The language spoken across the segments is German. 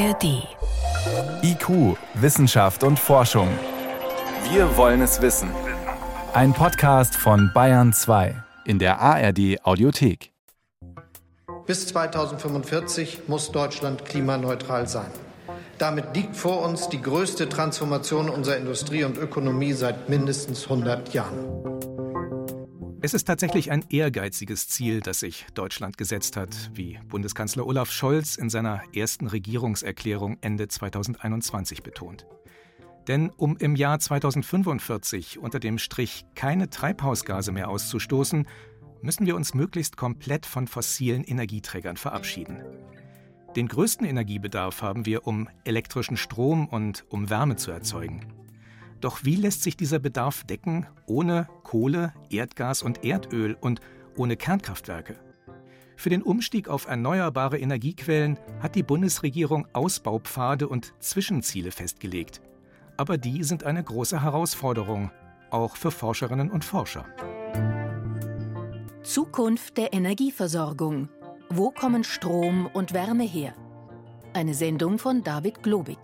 ARD. IQ, Wissenschaft und Forschung. Wir wollen es wissen. Ein Podcast von Bayern 2 in der ARD Audiothek. Bis 2045 muss Deutschland klimaneutral sein. Damit liegt vor uns die größte Transformation unserer Industrie und Ökonomie seit mindestens 100 Jahren. Es ist tatsächlich ein ehrgeiziges Ziel, das sich Deutschland gesetzt hat, wie Bundeskanzler Olaf Scholz in seiner ersten Regierungserklärung Ende 2021 betont. Denn um im Jahr 2045 unter dem Strich keine Treibhausgase mehr auszustoßen, müssen wir uns möglichst komplett von fossilen Energieträgern verabschieden. Den größten Energiebedarf haben wir, um elektrischen Strom und um Wärme zu erzeugen. Doch wie lässt sich dieser Bedarf decken ohne Kohle, Erdgas und Erdöl und ohne Kernkraftwerke? Für den Umstieg auf erneuerbare Energiequellen hat die Bundesregierung Ausbaupfade und Zwischenziele festgelegt. Aber die sind eine große Herausforderung, auch für Forscherinnen und Forscher. Zukunft der Energieversorgung. Wo kommen Strom und Wärme her? Eine Sendung von David Globig.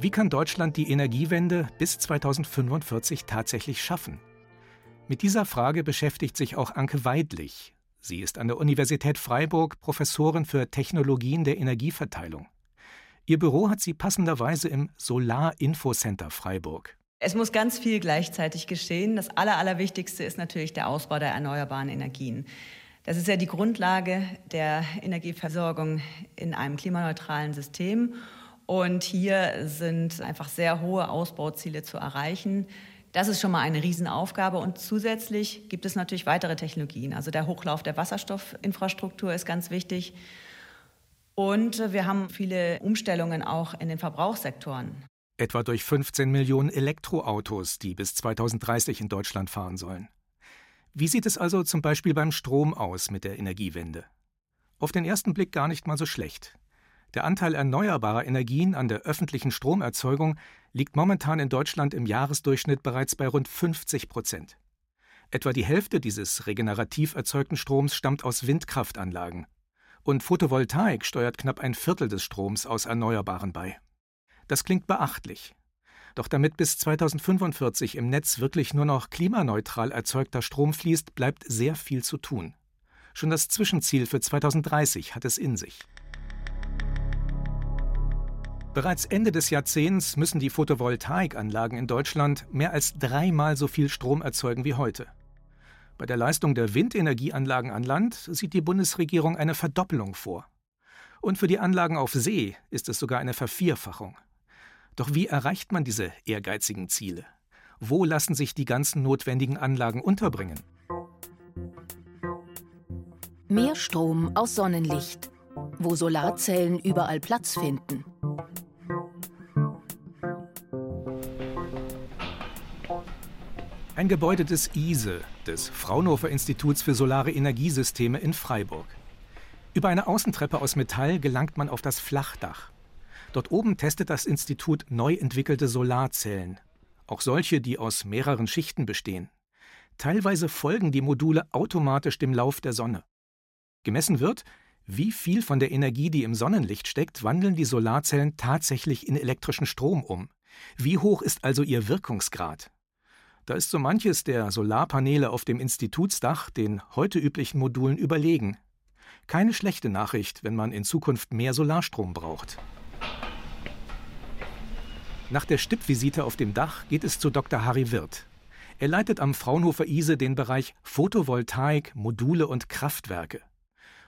Wie kann Deutschland die Energiewende bis 2045 tatsächlich schaffen? Mit dieser Frage beschäftigt sich auch Anke Weidlich. Sie ist an der Universität Freiburg Professorin für Technologien der Energieverteilung. Ihr Büro hat sie passenderweise im Solar Info Center Freiburg. Es muss ganz viel gleichzeitig geschehen. Das Aller, Allerwichtigste ist natürlich der Ausbau der erneuerbaren Energien. Das ist ja die Grundlage der Energieversorgung in einem klimaneutralen System. Und hier sind einfach sehr hohe Ausbauziele zu erreichen. Das ist schon mal eine Riesenaufgabe. Und zusätzlich gibt es natürlich weitere Technologien. Also der Hochlauf der Wasserstoffinfrastruktur ist ganz wichtig. Und wir haben viele Umstellungen auch in den Verbrauchssektoren. Etwa durch 15 Millionen Elektroautos, die bis 2030 in Deutschland fahren sollen. Wie sieht es also zum Beispiel beim Strom aus mit der Energiewende? Auf den ersten Blick gar nicht mal so schlecht. Der Anteil erneuerbarer Energien an der öffentlichen Stromerzeugung liegt momentan in Deutschland im Jahresdurchschnitt bereits bei rund 50 Prozent. Etwa die Hälfte dieses regenerativ erzeugten Stroms stammt aus Windkraftanlagen. Und Photovoltaik steuert knapp ein Viertel des Stroms aus Erneuerbaren bei. Das klingt beachtlich. Doch damit bis 2045 im Netz wirklich nur noch klimaneutral erzeugter Strom fließt, bleibt sehr viel zu tun. Schon das Zwischenziel für 2030 hat es in sich. Bereits Ende des Jahrzehnts müssen die Photovoltaikanlagen in Deutschland mehr als dreimal so viel Strom erzeugen wie heute. Bei der Leistung der Windenergieanlagen an Land sieht die Bundesregierung eine Verdoppelung vor. Und für die Anlagen auf See ist es sogar eine Vervierfachung. Doch wie erreicht man diese ehrgeizigen Ziele? Wo lassen sich die ganzen notwendigen Anlagen unterbringen? Mehr Strom aus Sonnenlicht. Wo Solarzellen überall Platz finden. Ein Gebäude des ISE, des Fraunhofer Instituts für Solare Energiesysteme in Freiburg. Über eine Außentreppe aus Metall gelangt man auf das Flachdach. Dort oben testet das Institut neu entwickelte Solarzellen, auch solche, die aus mehreren Schichten bestehen. Teilweise folgen die Module automatisch dem Lauf der Sonne. Gemessen wird, wie viel von der Energie, die im Sonnenlicht steckt, wandeln die Solarzellen tatsächlich in elektrischen Strom um. Wie hoch ist also ihr Wirkungsgrad? Da ist so manches der Solarpaneele auf dem Institutsdach den heute üblichen Modulen überlegen. Keine schlechte Nachricht, wenn man in Zukunft mehr Solarstrom braucht. Nach der Stippvisite auf dem Dach geht es zu Dr. Harry Wirth. Er leitet am Fraunhofer ISE den Bereich Photovoltaik, Module und Kraftwerke.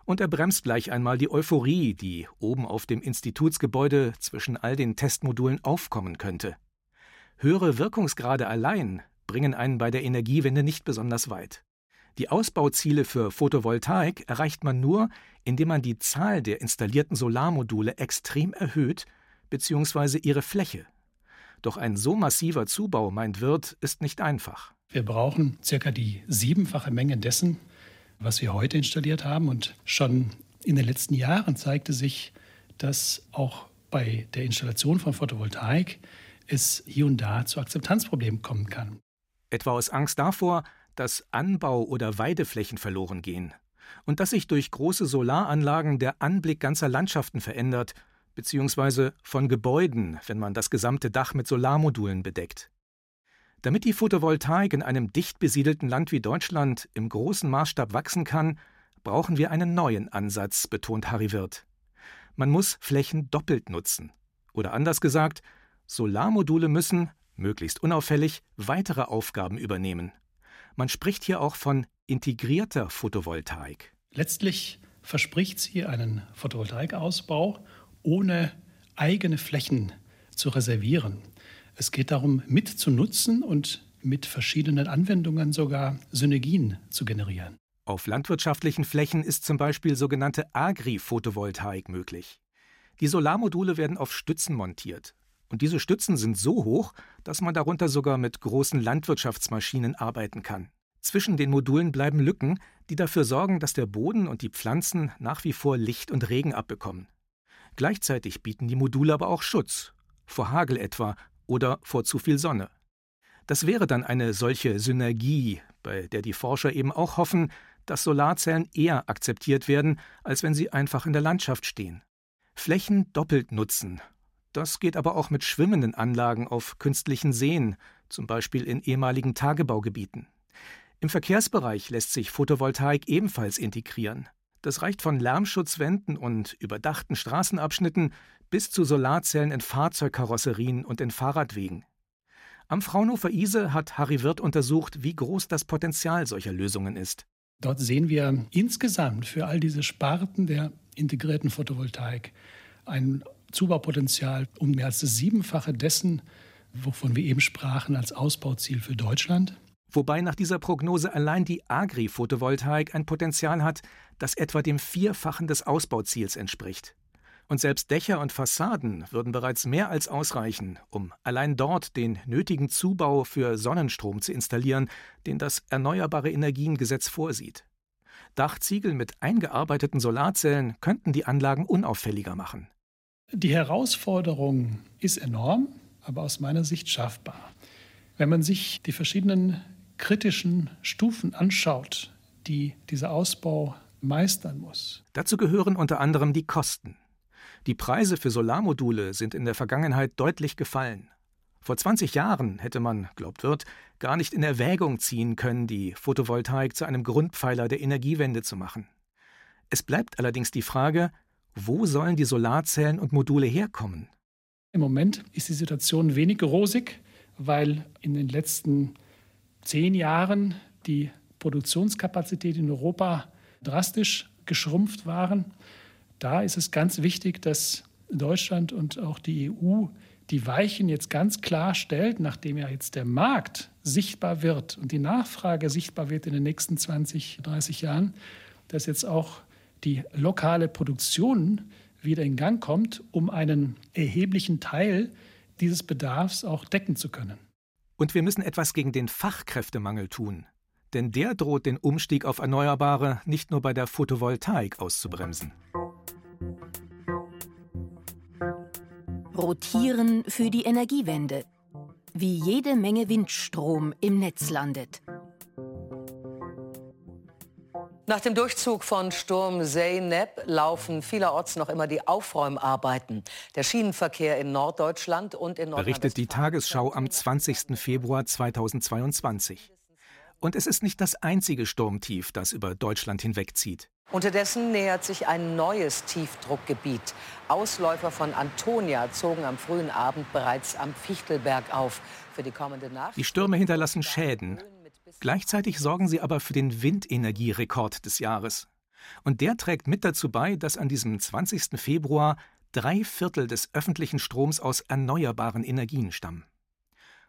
Und er bremst gleich einmal die Euphorie, die oben auf dem Institutsgebäude zwischen all den Testmodulen aufkommen könnte. Höhere Wirkungsgrade allein bringen einen bei der Energiewende nicht besonders weit. Die Ausbauziele für Photovoltaik erreicht man nur, indem man die Zahl der installierten Solarmodule extrem erhöht bzw. ihre Fläche. Doch ein so massiver Zubau, meint Wirth, ist nicht einfach. Wir brauchen circa die siebenfache Menge dessen, was wir heute installiert haben. Und schon in den letzten Jahren zeigte sich, dass auch bei der Installation von Photovoltaik es hier und da zu Akzeptanzproblemen kommen kann etwa aus Angst davor, dass Anbau- oder Weideflächen verloren gehen und dass sich durch große Solaranlagen der Anblick ganzer Landschaften verändert, beziehungsweise von Gebäuden, wenn man das gesamte Dach mit Solarmodulen bedeckt. Damit die Photovoltaik in einem dicht besiedelten Land wie Deutschland im großen Maßstab wachsen kann, brauchen wir einen neuen Ansatz, betont Harry Wirth. Man muss Flächen doppelt nutzen. Oder anders gesagt, Solarmodule müssen, möglichst unauffällig, weitere Aufgaben übernehmen. Man spricht hier auch von integrierter Photovoltaik. Letztlich verspricht sie einen Photovoltaikausbau ohne eigene Flächen zu reservieren. Es geht darum, mitzunutzen und mit verschiedenen Anwendungen sogar Synergien zu generieren. Auf landwirtschaftlichen Flächen ist zum Beispiel sogenannte Agri-Photovoltaik möglich. Die Solarmodule werden auf Stützen montiert. Und diese Stützen sind so hoch, dass man darunter sogar mit großen Landwirtschaftsmaschinen arbeiten kann. Zwischen den Modulen bleiben Lücken, die dafür sorgen, dass der Boden und die Pflanzen nach wie vor Licht und Regen abbekommen. Gleichzeitig bieten die Module aber auch Schutz, vor Hagel etwa oder vor zu viel Sonne. Das wäre dann eine solche Synergie, bei der die Forscher eben auch hoffen, dass Solarzellen eher akzeptiert werden, als wenn sie einfach in der Landschaft stehen. Flächen doppelt nutzen. Das geht aber auch mit schwimmenden Anlagen auf künstlichen Seen, zum Beispiel in ehemaligen Tagebaugebieten. Im Verkehrsbereich lässt sich Photovoltaik ebenfalls integrieren. Das reicht von Lärmschutzwänden und überdachten Straßenabschnitten bis zu Solarzellen in Fahrzeugkarosserien und in Fahrradwegen. Am Fraunhofer ISE hat Harry Wirth untersucht, wie groß das Potenzial solcher Lösungen ist. Dort sehen wir insgesamt für all diese Sparten der integrierten Photovoltaik ein Zubaupotenzial um mehr als das Siebenfache dessen, wovon wir eben sprachen, als Ausbauziel für Deutschland. Wobei nach dieser Prognose allein die Agri-Photovoltaik ein Potenzial hat, das etwa dem Vierfachen des Ausbauziels entspricht. Und selbst Dächer und Fassaden würden bereits mehr als ausreichen, um allein dort den nötigen Zubau für Sonnenstrom zu installieren, den das Erneuerbare Energiengesetz vorsieht. Dachziegel mit eingearbeiteten Solarzellen könnten die Anlagen unauffälliger machen. Die Herausforderung ist enorm, aber aus meiner Sicht schaffbar. Wenn man sich die verschiedenen kritischen Stufen anschaut, die dieser Ausbau meistern muss. Dazu gehören unter anderem die Kosten. Die Preise für Solarmodule sind in der Vergangenheit deutlich gefallen. Vor 20 Jahren hätte man, glaubt wird, gar nicht in Erwägung ziehen können, die Photovoltaik zu einem Grundpfeiler der Energiewende zu machen. Es bleibt allerdings die Frage, wo sollen die Solarzellen und Module herkommen? Im Moment ist die Situation wenig rosig, weil in den letzten zehn Jahren die Produktionskapazität in Europa drastisch geschrumpft waren. Da ist es ganz wichtig, dass Deutschland und auch die EU die Weichen jetzt ganz klar stellt, nachdem ja jetzt der Markt sichtbar wird und die Nachfrage sichtbar wird in den nächsten 20, 30 Jahren, dass jetzt auch die lokale Produktion wieder in Gang kommt, um einen erheblichen Teil dieses Bedarfs auch decken zu können. Und wir müssen etwas gegen den Fachkräftemangel tun. Denn der droht den Umstieg auf Erneuerbare nicht nur bei der Photovoltaik auszubremsen. Rotieren für die Energiewende. Wie jede Menge Windstrom im Netz landet. Nach dem Durchzug von Sturm Zeynep laufen vielerorts noch immer die Aufräumarbeiten. Der Schienenverkehr in Norddeutschland und in Berichtet die Tagesschau am 20. Februar 2022. Und es ist nicht das einzige Sturmtief, das über Deutschland hinwegzieht. Unterdessen nähert sich ein neues Tiefdruckgebiet. Ausläufer von Antonia zogen am frühen Abend bereits am Fichtelberg auf. Für die kommende Nacht. Die Stürme hinterlassen Schäden. Gleichzeitig sorgen sie aber für den Windenergierekord des Jahres. Und der trägt mit dazu bei, dass an diesem 20. Februar drei Viertel des öffentlichen Stroms aus erneuerbaren Energien stammen.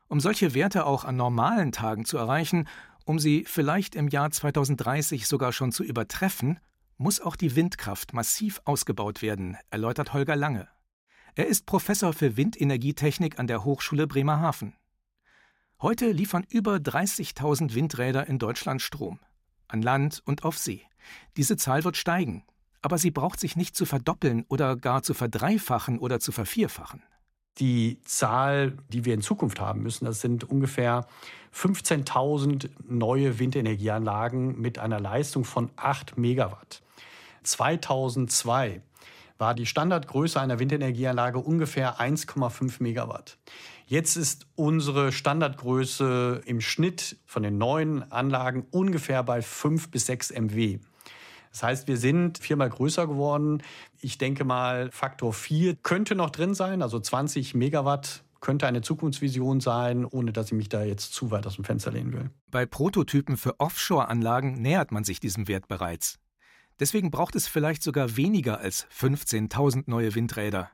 Um solche Werte auch an normalen Tagen zu erreichen, um sie vielleicht im Jahr 2030 sogar schon zu übertreffen, muss auch die Windkraft massiv ausgebaut werden, erläutert Holger Lange. Er ist Professor für Windenergietechnik an der Hochschule Bremerhaven. Heute liefern über 30.000 Windräder in Deutschland Strom. An Land und auf See. Diese Zahl wird steigen. Aber sie braucht sich nicht zu verdoppeln oder gar zu verdreifachen oder zu vervierfachen. Die Zahl, die wir in Zukunft haben müssen, das sind ungefähr 15.000 neue Windenergieanlagen mit einer Leistung von 8 Megawatt. 2002 war die Standardgröße einer Windenergieanlage ungefähr 1,5 Megawatt. Jetzt ist unsere Standardgröße im Schnitt von den neuen Anlagen ungefähr bei 5 bis 6 MW. Das heißt, wir sind viermal größer geworden. Ich denke mal, Faktor 4 könnte noch drin sein, also 20 Megawatt könnte eine Zukunftsvision sein, ohne dass ich mich da jetzt zu weit aus dem Fenster lehnen will. Bei Prototypen für Offshore-Anlagen nähert man sich diesem Wert bereits. Deswegen braucht es vielleicht sogar weniger als 15.000 neue Windräder.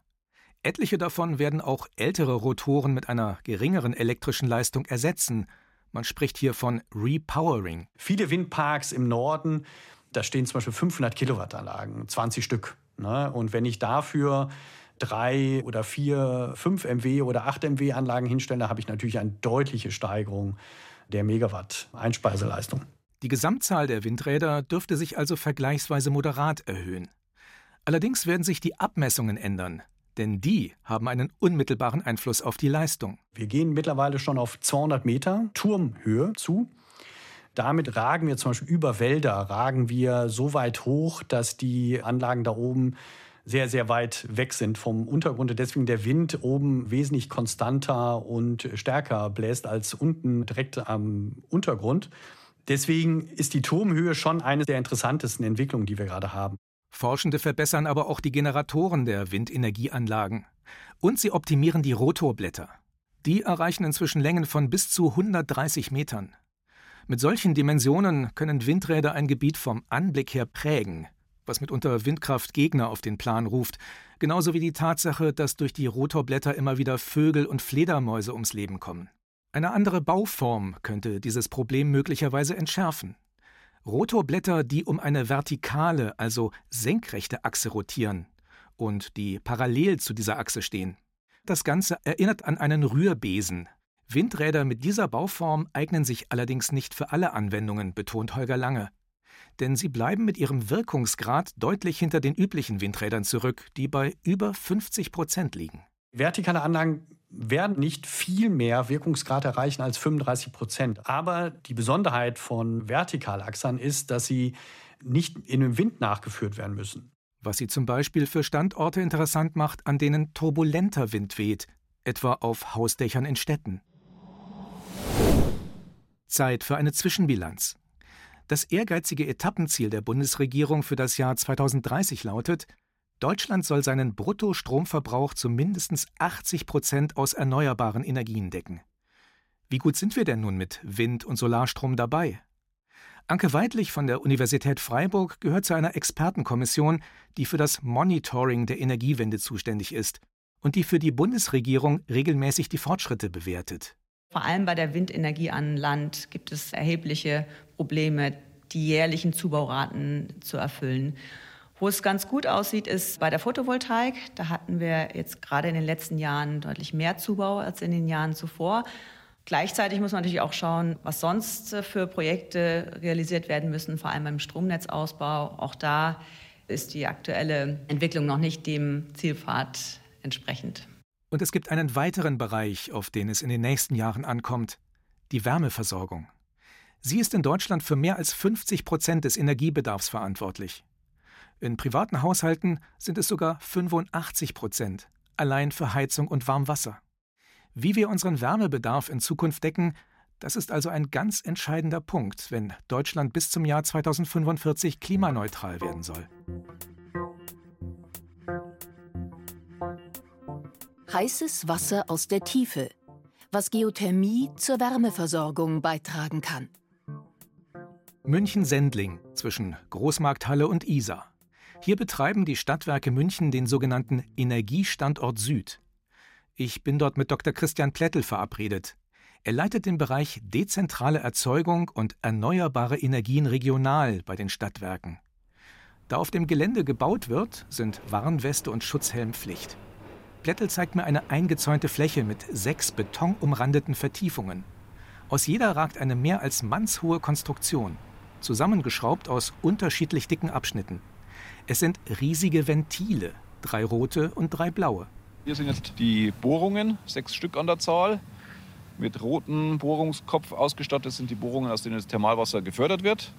Etliche davon werden auch ältere Rotoren mit einer geringeren elektrischen Leistung ersetzen. Man spricht hier von Repowering. Viele Windparks im Norden, da stehen zum Beispiel 500 Kilowattanlagen, 20 Stück. Ne? Und wenn ich dafür drei oder vier, fünf MW oder acht MW Anlagen hinstelle, habe ich natürlich eine deutliche Steigerung der Megawatt Einspeiseleistung. Die Gesamtzahl der Windräder dürfte sich also vergleichsweise moderat erhöhen. Allerdings werden sich die Abmessungen ändern, denn die haben einen unmittelbaren Einfluss auf die Leistung. Wir gehen mittlerweile schon auf 200 Meter Turmhöhe zu. Damit ragen wir zum Beispiel über Wälder, ragen wir so weit hoch, dass die Anlagen da oben sehr, sehr weit weg sind vom Untergrund und deswegen der Wind oben wesentlich konstanter und stärker bläst als unten direkt am Untergrund. Deswegen ist die Turmhöhe schon eine der interessantesten Entwicklungen, die wir gerade haben. Forschende verbessern aber auch die Generatoren der Windenergieanlagen. Und sie optimieren die Rotorblätter. Die erreichen inzwischen Längen von bis zu 130 Metern. Mit solchen Dimensionen können Windräder ein Gebiet vom Anblick her prägen, was mitunter Windkraftgegner auf den Plan ruft, genauso wie die Tatsache, dass durch die Rotorblätter immer wieder Vögel und Fledermäuse ums Leben kommen. Eine andere Bauform könnte dieses Problem möglicherweise entschärfen. Rotorblätter, die um eine vertikale, also senkrechte Achse rotieren und die parallel zu dieser Achse stehen. Das Ganze erinnert an einen Rührbesen. Windräder mit dieser Bauform eignen sich allerdings nicht für alle Anwendungen, betont Holger Lange. Denn sie bleiben mit ihrem Wirkungsgrad deutlich hinter den üblichen Windrädern zurück, die bei über 50 Prozent liegen. Vertikale Anlagen werden nicht viel mehr Wirkungsgrad erreichen als 35 Prozent. Aber die Besonderheit von Vertikalachsern ist, dass sie nicht in dem Wind nachgeführt werden müssen. Was sie zum Beispiel für Standorte interessant macht, an denen turbulenter Wind weht, etwa auf Hausdächern in Städten. Zeit für eine Zwischenbilanz. Das ehrgeizige Etappenziel der Bundesregierung für das Jahr 2030 lautet, Deutschland soll seinen Bruttostromverbrauch zu mindestens 80 Prozent aus erneuerbaren Energien decken. Wie gut sind wir denn nun mit Wind- und Solarstrom dabei? Anke Weidlich von der Universität Freiburg gehört zu einer Expertenkommission, die für das Monitoring der Energiewende zuständig ist und die für die Bundesregierung regelmäßig die Fortschritte bewertet. Vor allem bei der Windenergie an Land gibt es erhebliche Probleme, die jährlichen Zubauraten zu erfüllen. Wo es ganz gut aussieht, ist bei der Photovoltaik. Da hatten wir jetzt gerade in den letzten Jahren deutlich mehr Zubau als in den Jahren zuvor. Gleichzeitig muss man natürlich auch schauen, was sonst für Projekte realisiert werden müssen, vor allem beim Stromnetzausbau. Auch da ist die aktuelle Entwicklung noch nicht dem Zielpfad entsprechend. Und es gibt einen weiteren Bereich, auf den es in den nächsten Jahren ankommt, die Wärmeversorgung. Sie ist in Deutschland für mehr als 50 Prozent des Energiebedarfs verantwortlich. In privaten Haushalten sind es sogar 85 Prozent, allein für Heizung und Warmwasser. Wie wir unseren Wärmebedarf in Zukunft decken, das ist also ein ganz entscheidender Punkt, wenn Deutschland bis zum Jahr 2045 klimaneutral werden soll. Heißes Wasser aus der Tiefe, was Geothermie zur Wärmeversorgung beitragen kann. München-Sendling zwischen Großmarkthalle und Isar. Hier betreiben die Stadtwerke München den sogenannten Energiestandort Süd. Ich bin dort mit Dr. Christian Plättel verabredet. Er leitet den Bereich dezentrale Erzeugung und erneuerbare Energien regional bei den Stadtwerken. Da auf dem Gelände gebaut wird, sind Warnweste und Schutzhelm Pflicht. Plättel zeigt mir eine eingezäunte Fläche mit sechs betonumrandeten Vertiefungen. Aus jeder ragt eine mehr als mannshohe Konstruktion, zusammengeschraubt aus unterschiedlich dicken Abschnitten. Es sind riesige Ventile, drei rote und drei blaue. Hier sind jetzt die Bohrungen, sechs Stück an der Zahl. Mit rotem Bohrungskopf ausgestattet sind die Bohrungen, aus denen das Thermalwasser gefördert wird.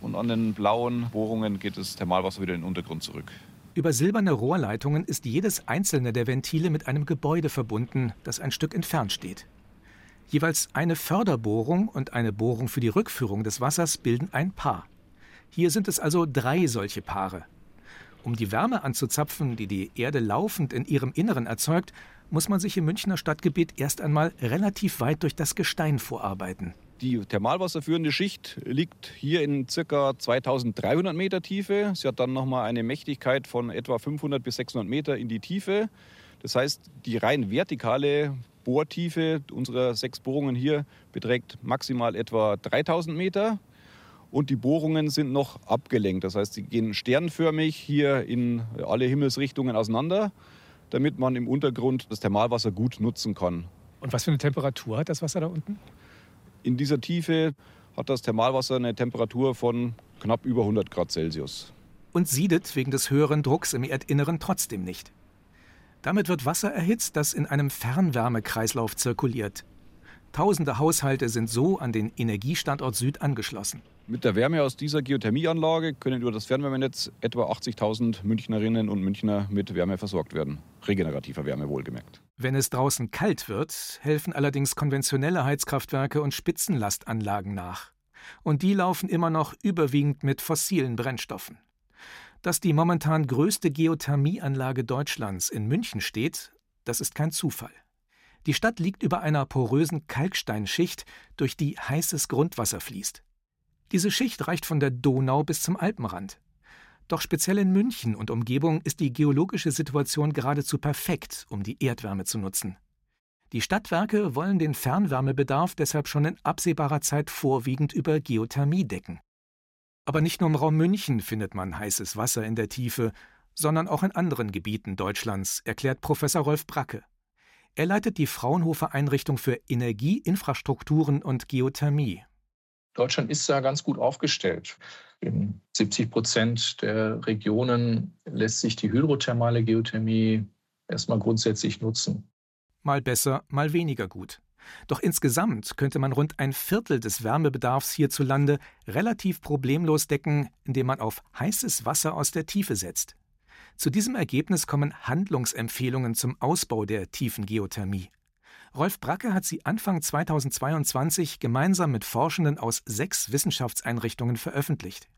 Und an den blauen Bohrungen geht das Thermalwasser wieder in den Untergrund zurück. Über silberne Rohrleitungen ist jedes einzelne der Ventile mit einem Gebäude verbunden, das ein Stück entfernt steht. Jeweils eine Förderbohrung und eine Bohrung für die Rückführung des Wassers bilden ein Paar. Hier sind es also drei solche Paare. Um die Wärme anzuzapfen, die die Erde laufend in ihrem Inneren erzeugt, muss man sich im Münchner Stadtgebiet erst einmal relativ weit durch das Gestein vorarbeiten. Die thermalwasserführende Schicht liegt hier in ca. 2300 Meter Tiefe. Sie hat dann nochmal eine Mächtigkeit von etwa 500 bis 600 Meter in die Tiefe. Das heißt, die rein vertikale Bohrtiefe unserer sechs Bohrungen hier beträgt maximal etwa 3000 Meter. Und die Bohrungen sind noch abgelenkt. Das heißt, sie gehen sternförmig hier in alle Himmelsrichtungen auseinander, damit man im Untergrund das Thermalwasser gut nutzen kann. Und was für eine Temperatur hat das Wasser da unten? In dieser Tiefe hat das Thermalwasser eine Temperatur von knapp über 100 Grad Celsius. Und siedet wegen des höheren Drucks im Erdinneren trotzdem nicht. Damit wird Wasser erhitzt, das in einem Fernwärmekreislauf zirkuliert. Tausende Haushalte sind so an den Energiestandort Süd angeschlossen. Mit der Wärme aus dieser Geothermieanlage können über das Fernwärmenetz etwa 80.000 Münchnerinnen und Münchner mit Wärme versorgt werden. Regenerativer Wärme wohlgemerkt. Wenn es draußen kalt wird, helfen allerdings konventionelle Heizkraftwerke und Spitzenlastanlagen nach. Und die laufen immer noch überwiegend mit fossilen Brennstoffen. Dass die momentan größte Geothermieanlage Deutschlands in München steht, das ist kein Zufall. Die Stadt liegt über einer porösen Kalksteinschicht, durch die heißes Grundwasser fließt. Diese Schicht reicht von der Donau bis zum Alpenrand. Doch speziell in München und Umgebung ist die geologische Situation geradezu perfekt, um die Erdwärme zu nutzen. Die Stadtwerke wollen den Fernwärmebedarf deshalb schon in absehbarer Zeit vorwiegend über Geothermie decken. Aber nicht nur im Raum München findet man heißes Wasser in der Tiefe, sondern auch in anderen Gebieten Deutschlands, erklärt Professor Rolf Bracke. Er leitet die Fraunhofer Einrichtung für Energie, Infrastrukturen und Geothermie. Deutschland ist da ganz gut aufgestellt. In 70 Prozent der Regionen lässt sich die hydrothermale Geothermie erstmal grundsätzlich nutzen. Mal besser, mal weniger gut. Doch insgesamt könnte man rund ein Viertel des Wärmebedarfs hierzulande relativ problemlos decken, indem man auf heißes Wasser aus der Tiefe setzt. Zu diesem Ergebnis kommen Handlungsempfehlungen zum Ausbau der tiefen Geothermie. Rolf Bracke hat sie Anfang 2022 gemeinsam mit Forschenden aus sechs Wissenschaftseinrichtungen veröffentlicht.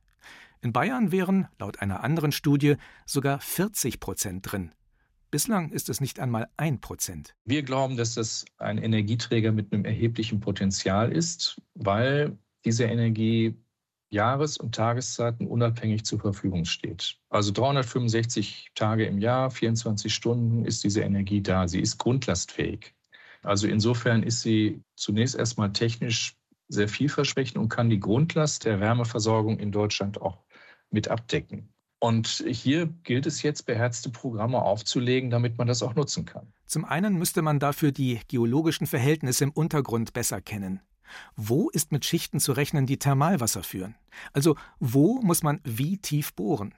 In Bayern wären, laut einer anderen Studie, sogar 40 Prozent drin. Bislang ist es nicht einmal ein Prozent. Wir glauben, dass das ein Energieträger mit einem erheblichen Potenzial ist, weil diese Energie Jahres- und Tageszeiten unabhängig zur Verfügung steht. Also 365 Tage im Jahr, 24 Stunden ist diese Energie da. Sie ist grundlastfähig. Also insofern ist sie zunächst erstmal technisch sehr vielversprechend und kann die Grundlast der Wärmeversorgung in Deutschland auch mit abdecken. Und hier gilt es jetzt, beherzte Programme aufzulegen, damit man das auch nutzen kann. Zum einen müsste man dafür die geologischen Verhältnisse im Untergrund besser kennen. Wo ist mit Schichten zu rechnen, die Thermalwasser führen? Also wo muss man wie tief bohren?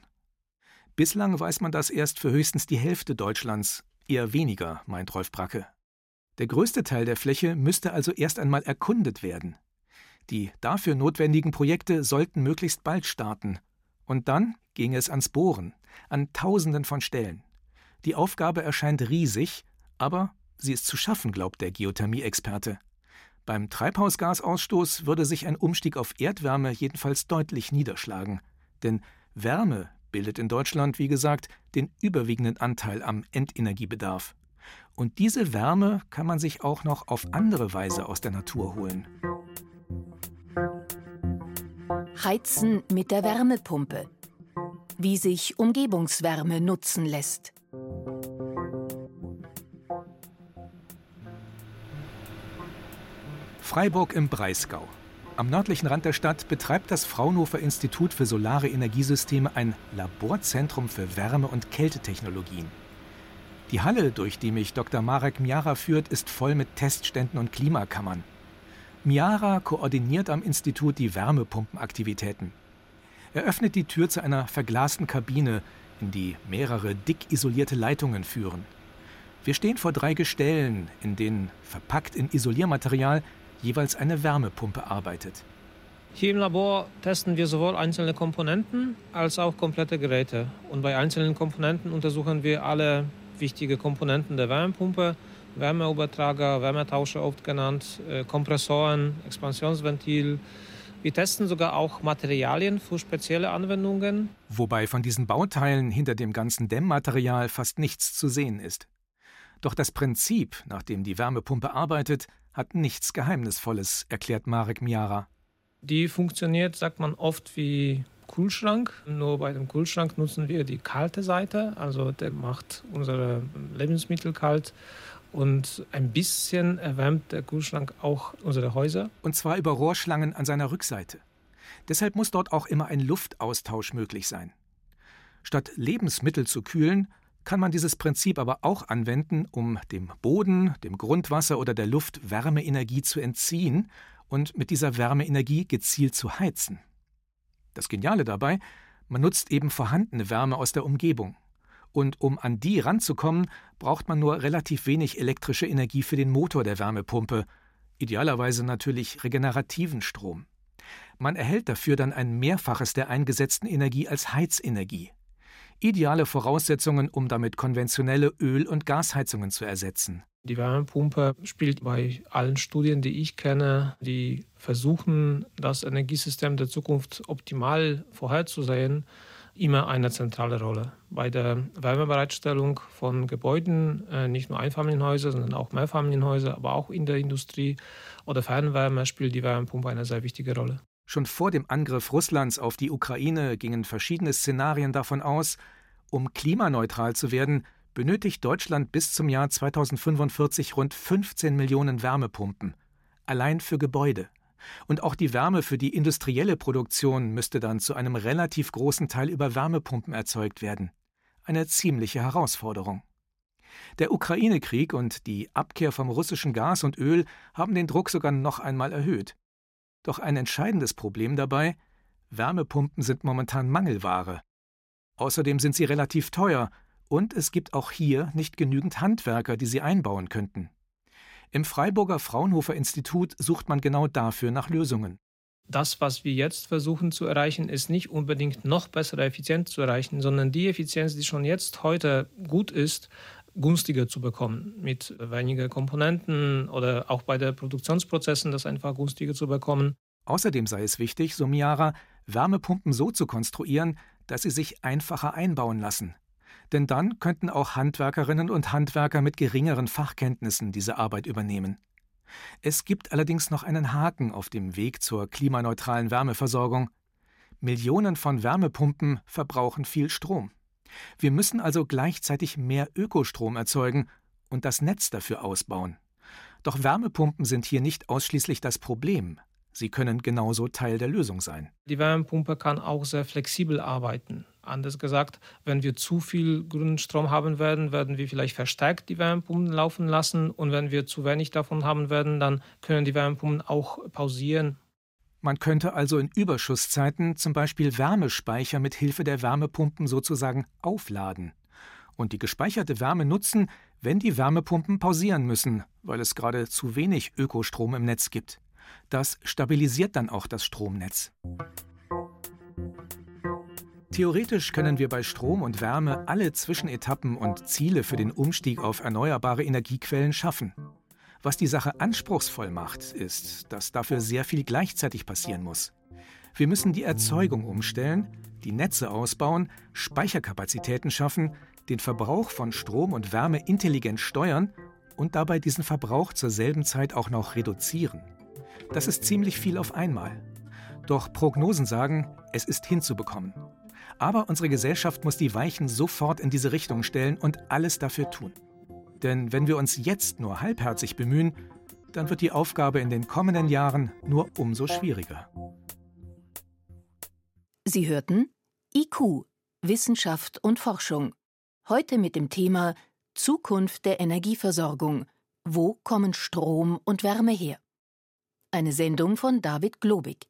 Bislang weiß man das erst für höchstens die Hälfte Deutschlands, eher weniger, meint Rolf Bracke. Der größte Teil der Fläche müsste also erst einmal erkundet werden. Die dafür notwendigen Projekte sollten möglichst bald starten. Und dann ging es ans Bohren, an Tausenden von Stellen. Die Aufgabe erscheint riesig, aber sie ist zu schaffen, glaubt der Geothermie-Experte. Beim Treibhausgasausstoß würde sich ein Umstieg auf Erdwärme jedenfalls deutlich niederschlagen. Denn Wärme bildet in Deutschland, wie gesagt, den überwiegenden Anteil am Endenergiebedarf. Und diese Wärme kann man sich auch noch auf andere Weise aus der Natur holen. Heizen mit der Wärmepumpe wie sich Umgebungswärme nutzen lässt. Freiburg im Breisgau. Am nördlichen Rand der Stadt betreibt das Fraunhofer Institut für Solare Energiesysteme ein Laborzentrum für Wärme- und Kältetechnologien. Die Halle, durch die mich Dr. Marek Miara führt, ist voll mit Testständen und Klimakammern. Miara koordiniert am Institut die Wärmepumpenaktivitäten. Er öffnet die Tür zu einer verglasten Kabine, in die mehrere dick isolierte Leitungen führen. Wir stehen vor drei Gestellen, in denen, verpackt in Isoliermaterial, jeweils eine Wärmepumpe arbeitet. Hier im Labor testen wir sowohl einzelne Komponenten als auch komplette Geräte. Und bei einzelnen Komponenten untersuchen wir alle wichtigen Komponenten der Wärmepumpe, Wärmeübertrager, Wärmetauscher oft genannt, äh, Kompressoren, Expansionsventil. Wir testen sogar auch Materialien für spezielle Anwendungen. Wobei von diesen Bauteilen hinter dem ganzen Dämmmaterial fast nichts zu sehen ist. Doch das Prinzip, nach dem die Wärmepumpe arbeitet, hat nichts Geheimnisvolles, erklärt Marek Miara. Die funktioniert, sagt man oft, wie Kühlschrank. Nur bei dem Kühlschrank nutzen wir die kalte Seite, also der macht unsere Lebensmittel kalt und ein bisschen erwärmt der Kühlschrank auch unsere Häuser. Und zwar über Rohrschlangen an seiner Rückseite. Deshalb muss dort auch immer ein Luftaustausch möglich sein. Statt Lebensmittel zu kühlen, kann man dieses Prinzip aber auch anwenden, um dem Boden, dem Grundwasser oder der Luft Wärmeenergie zu entziehen und mit dieser Wärmeenergie gezielt zu heizen. Das Geniale dabei, man nutzt eben vorhandene Wärme aus der Umgebung. Und um an die ranzukommen, braucht man nur relativ wenig elektrische Energie für den Motor der Wärmepumpe, idealerweise natürlich regenerativen Strom. Man erhält dafür dann ein Mehrfaches der eingesetzten Energie als Heizenergie. Ideale Voraussetzungen, um damit konventionelle Öl- und Gasheizungen zu ersetzen. Die Wärmepumpe spielt bei allen Studien, die ich kenne, die versuchen, das Energiesystem der Zukunft optimal vorherzusehen, immer eine zentrale Rolle. Bei der Wärmebereitstellung von Gebäuden, äh, nicht nur Einfamilienhäuser, sondern auch Mehrfamilienhäuser, aber auch in der Industrie oder Fernwärme spielt die Wärmepumpe eine sehr wichtige Rolle. Schon vor dem Angriff Russlands auf die Ukraine gingen verschiedene Szenarien davon aus, um klimaneutral zu werden, benötigt Deutschland bis zum Jahr 2045 rund 15 Millionen Wärmepumpen, allein für Gebäude. Und auch die Wärme für die industrielle Produktion müsste dann zu einem relativ großen Teil über Wärmepumpen erzeugt werden. Eine ziemliche Herausforderung. Der Ukraine-Krieg und die Abkehr vom russischen Gas und Öl haben den Druck sogar noch einmal erhöht. Doch ein entscheidendes Problem dabei: Wärmepumpen sind momentan Mangelware. Außerdem sind sie relativ teuer und es gibt auch hier nicht genügend Handwerker, die sie einbauen könnten. Im Freiburger Fraunhofer Institut sucht man genau dafür nach Lösungen. Das, was wir jetzt versuchen zu erreichen, ist nicht unbedingt noch bessere Effizienz zu erreichen, sondern die Effizienz, die schon jetzt heute gut ist, günstiger zu bekommen, mit weniger Komponenten oder auch bei den Produktionsprozessen das einfach günstiger zu bekommen. Außerdem sei es wichtig, so Miara, Wärmepumpen so zu konstruieren, dass sie sich einfacher einbauen lassen denn dann könnten auch Handwerkerinnen und Handwerker mit geringeren Fachkenntnissen diese Arbeit übernehmen. Es gibt allerdings noch einen Haken auf dem Weg zur klimaneutralen Wärmeversorgung. Millionen von Wärmepumpen verbrauchen viel Strom. Wir müssen also gleichzeitig mehr Ökostrom erzeugen und das Netz dafür ausbauen. Doch Wärmepumpen sind hier nicht ausschließlich das Problem. Sie können genauso Teil der Lösung sein. Die Wärmepumpe kann auch sehr flexibel arbeiten. Anders gesagt, wenn wir zu viel grünen Strom haben werden, werden wir vielleicht verstärkt die Wärmepumpen laufen lassen. Und wenn wir zu wenig davon haben werden, dann können die Wärmepumpen auch pausieren. Man könnte also in Überschusszeiten zum Beispiel Wärmespeicher mit Hilfe der Wärmepumpen sozusagen aufladen und die gespeicherte Wärme nutzen, wenn die Wärmepumpen pausieren müssen, weil es gerade zu wenig Ökostrom im Netz gibt. Das stabilisiert dann auch das Stromnetz. Theoretisch können wir bei Strom und Wärme alle Zwischenetappen und Ziele für den Umstieg auf erneuerbare Energiequellen schaffen. Was die Sache anspruchsvoll macht, ist, dass dafür sehr viel gleichzeitig passieren muss. Wir müssen die Erzeugung umstellen, die Netze ausbauen, Speicherkapazitäten schaffen, den Verbrauch von Strom und Wärme intelligent steuern und dabei diesen Verbrauch zur selben Zeit auch noch reduzieren. Das ist ziemlich viel auf einmal. Doch Prognosen sagen, es ist hinzubekommen. Aber unsere Gesellschaft muss die Weichen sofort in diese Richtung stellen und alles dafür tun. Denn wenn wir uns jetzt nur halbherzig bemühen, dann wird die Aufgabe in den kommenden Jahren nur umso schwieriger. Sie hörten IQ, Wissenschaft und Forschung. Heute mit dem Thema Zukunft der Energieversorgung. Wo kommen Strom und Wärme her? Eine Sendung von David Globig.